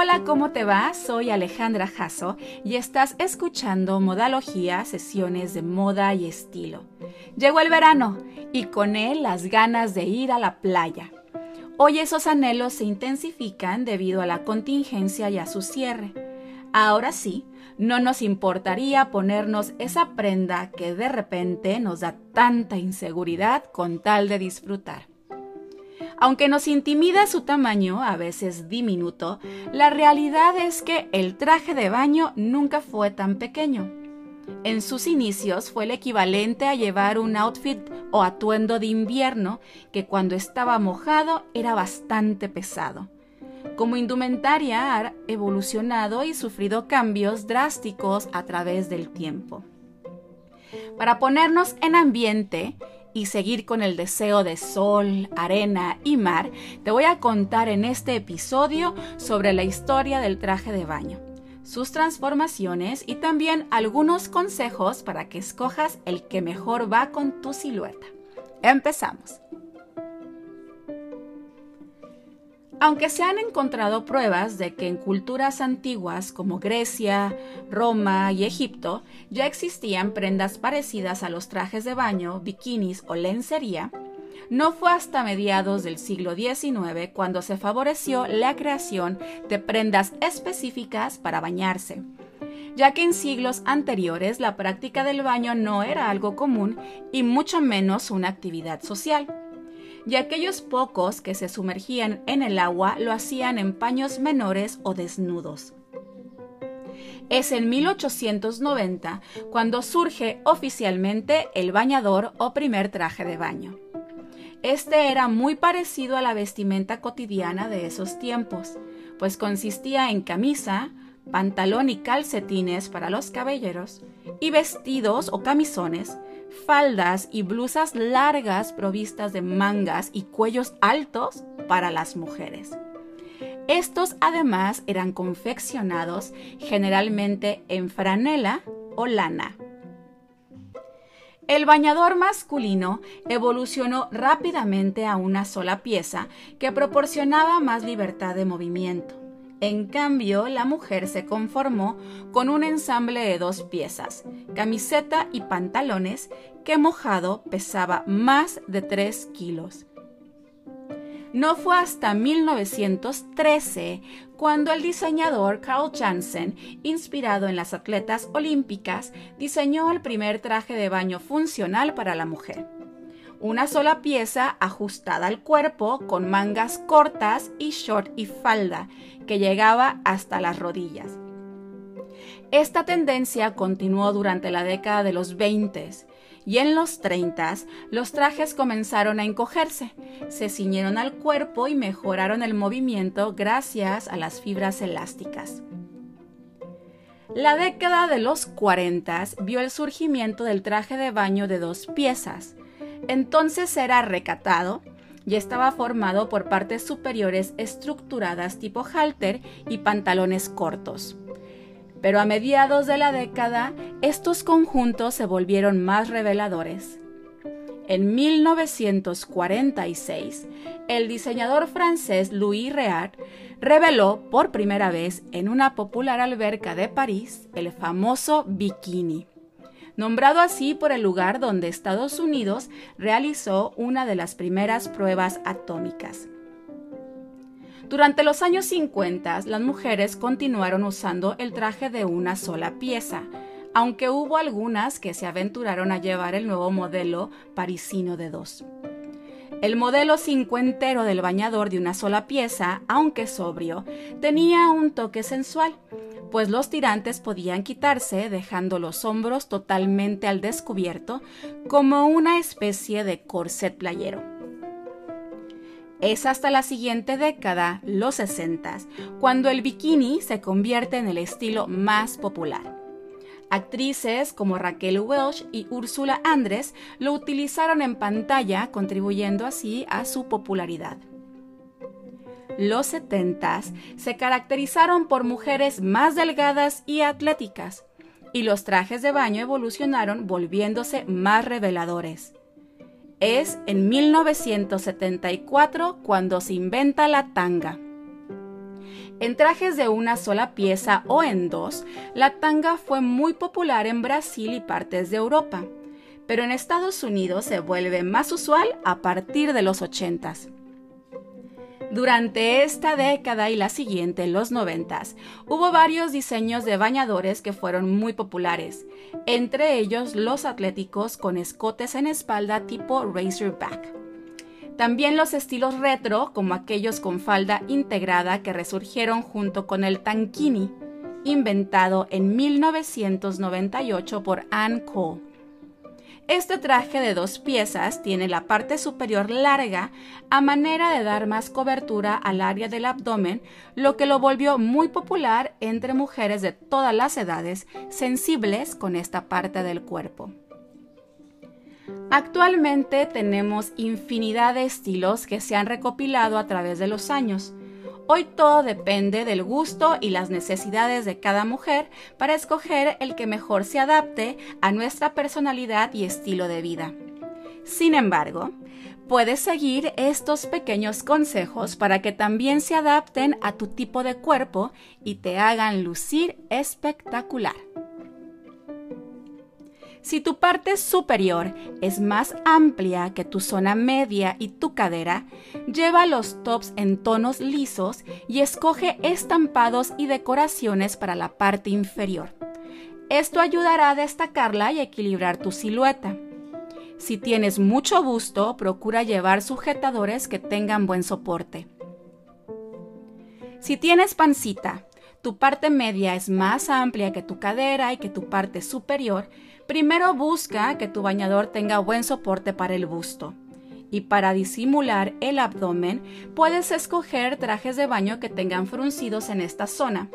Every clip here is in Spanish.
Hola, ¿cómo te va? Soy Alejandra Jasso y estás escuchando Modalogía, sesiones de moda y estilo. Llegó el verano y con él las ganas de ir a la playa. Hoy esos anhelos se intensifican debido a la contingencia y a su cierre. Ahora sí, no nos importaría ponernos esa prenda que de repente nos da tanta inseguridad con tal de disfrutar. Aunque nos intimida su tamaño, a veces diminuto, la realidad es que el traje de baño nunca fue tan pequeño. En sus inicios fue el equivalente a llevar un outfit o atuendo de invierno que cuando estaba mojado era bastante pesado. Como indumentaria ha evolucionado y sufrido cambios drásticos a través del tiempo. Para ponernos en ambiente, y seguir con el deseo de sol, arena y mar, te voy a contar en este episodio sobre la historia del traje de baño, sus transformaciones y también algunos consejos para que escojas el que mejor va con tu silueta. Empezamos. Aunque se han encontrado pruebas de que en culturas antiguas como Grecia, Roma y Egipto ya existían prendas parecidas a los trajes de baño, bikinis o lencería, no fue hasta mediados del siglo XIX cuando se favoreció la creación de prendas específicas para bañarse, ya que en siglos anteriores la práctica del baño no era algo común y mucho menos una actividad social y aquellos pocos que se sumergían en el agua lo hacían en paños menores o desnudos. Es en 1890 cuando surge oficialmente el bañador o primer traje de baño. Este era muy parecido a la vestimenta cotidiana de esos tiempos, pues consistía en camisa, pantalón y calcetines para los caballeros, y vestidos o camisones faldas y blusas largas provistas de mangas y cuellos altos para las mujeres. Estos además eran confeccionados generalmente en franela o lana. El bañador masculino evolucionó rápidamente a una sola pieza que proporcionaba más libertad de movimiento. En cambio, la mujer se conformó con un ensamble de dos piezas, camiseta y pantalones, que mojado pesaba más de 3 kilos. No fue hasta 1913 cuando el diseñador Carl Jansen, inspirado en las atletas olímpicas, diseñó el primer traje de baño funcional para la mujer una sola pieza ajustada al cuerpo con mangas cortas y short y falda que llegaba hasta las rodillas. Esta tendencia continuó durante la década de los 20 y en los 30 los trajes comenzaron a encogerse, se ciñeron al cuerpo y mejoraron el movimiento gracias a las fibras elásticas. La década de los 40 vio el surgimiento del traje de baño de dos piezas, entonces era recatado y estaba formado por partes superiores estructuradas tipo halter y pantalones cortos. Pero a mediados de la década, estos conjuntos se volvieron más reveladores. En 1946, el diseñador francés Louis Reard reveló por primera vez en una popular alberca de París el famoso bikini nombrado así por el lugar donde Estados Unidos realizó una de las primeras pruebas atómicas. Durante los años 50, las mujeres continuaron usando el traje de una sola pieza, aunque hubo algunas que se aventuraron a llevar el nuevo modelo parisino de dos. El modelo cincuentero del bañador de una sola pieza, aunque sobrio, tenía un toque sensual, pues los tirantes podían quitarse dejando los hombros totalmente al descubierto como una especie de corset playero. Es hasta la siguiente década, los 60, cuando el bikini se convierte en el estilo más popular. Actrices como Raquel Welch y Úrsula Andrés lo utilizaron en pantalla, contribuyendo así a su popularidad los 70 se caracterizaron por mujeres más delgadas y atléticas, y los trajes de baño evolucionaron volviéndose más reveladores. Es en 1974 cuando se inventa la tanga. En trajes de una sola pieza o en dos, la tanga fue muy popular en Brasil y partes de Europa, pero en Estados Unidos se vuelve más usual a partir de los 80 durante esta década y la siguiente, los noventas, hubo varios diseños de bañadores que fueron muy populares, entre ellos los atléticos con escotes en espalda tipo racerback. También los estilos retro, como aquellos con falda integrada que resurgieron junto con el tankini, inventado en 1998 por Anne Cole. Este traje de dos piezas tiene la parte superior larga a manera de dar más cobertura al área del abdomen, lo que lo volvió muy popular entre mujeres de todas las edades sensibles con esta parte del cuerpo. Actualmente tenemos infinidad de estilos que se han recopilado a través de los años. Hoy todo depende del gusto y las necesidades de cada mujer para escoger el que mejor se adapte a nuestra personalidad y estilo de vida. Sin embargo, puedes seguir estos pequeños consejos para que también se adapten a tu tipo de cuerpo y te hagan lucir espectacular. Si tu parte superior es más amplia que tu zona media y tu cadera, lleva los tops en tonos lisos y escoge estampados y decoraciones para la parte inferior. Esto ayudará a destacarla y equilibrar tu silueta. Si tienes mucho busto, procura llevar sujetadores que tengan buen soporte. Si tienes pancita, tu parte media es más amplia que tu cadera y que tu parte superior, Primero busca que tu bañador tenga buen soporte para el busto. Y para disimular el abdomen, puedes escoger trajes de baño que tengan fruncidos en esta zona,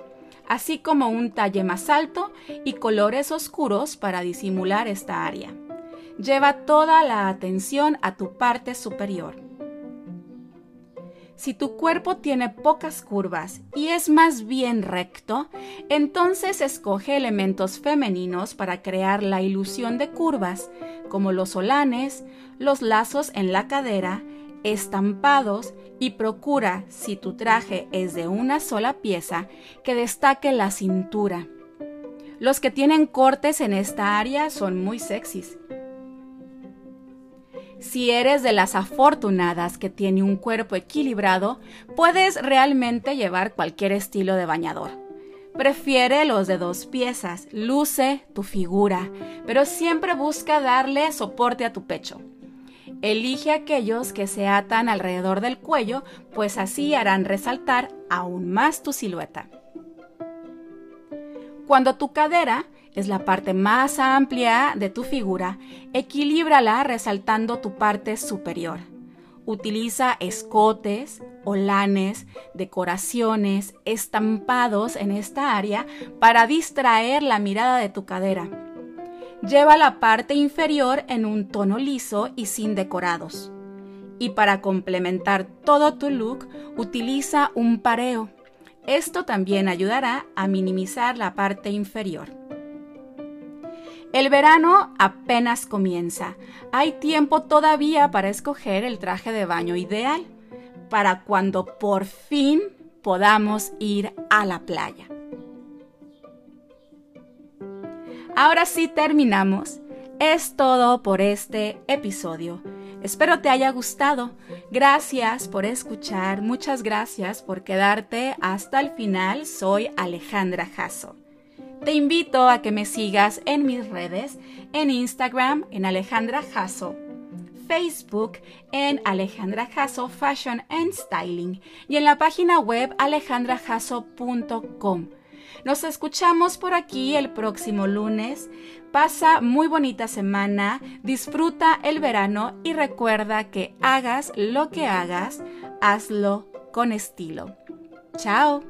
así como un talle más alto y colores oscuros para disimular esta área. Lleva toda la atención a tu parte superior. Si tu cuerpo tiene pocas curvas y es más bien recto, entonces escoge elementos femeninos para crear la ilusión de curvas, como los solanes, los lazos en la cadera, estampados y procura, si tu traje es de una sola pieza, que destaque la cintura. Los que tienen cortes en esta área son muy sexys. Si eres de las afortunadas que tiene un cuerpo equilibrado, puedes realmente llevar cualquier estilo de bañador. Prefiere los de dos piezas, luce tu figura, pero siempre busca darle soporte a tu pecho. Elige aquellos que se atan alrededor del cuello, pues así harán resaltar aún más tu silueta. Cuando tu cadera es la parte más amplia de tu figura, equilíbrala resaltando tu parte superior. Utiliza escotes, olanes, decoraciones, estampados en esta área para distraer la mirada de tu cadera. Lleva la parte inferior en un tono liso y sin decorados. Y para complementar todo tu look, utiliza un pareo. Esto también ayudará a minimizar la parte inferior. El verano apenas comienza. Hay tiempo todavía para escoger el traje de baño ideal para cuando por fin podamos ir a la playa. Ahora sí terminamos. Es todo por este episodio. Espero te haya gustado. Gracias por escuchar. Muchas gracias por quedarte hasta el final. Soy Alejandra Jasso. Te invito a que me sigas en mis redes, en Instagram en Alejandra Jasso, Facebook en Alejandra Jasso Fashion and Styling y en la página web alejandrajasso.com. Nos escuchamos por aquí el próximo lunes. Pasa muy bonita semana, disfruta el verano y recuerda que hagas lo que hagas, hazlo con estilo. Chao.